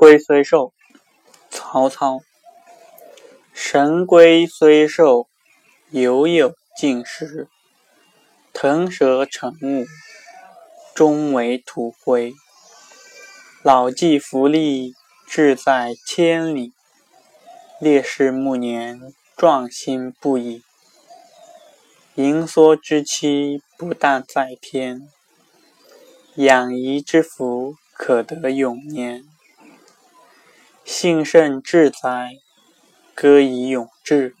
龟虽寿，曹操。神龟虽寿，犹有竟时。腾蛇乘雾，终为土灰。老骥伏枥，志在千里。烈士暮年，壮心不已。盈缩之期，不但在天。养怡之福，可得永年。幸甚至哉，歌以咏志。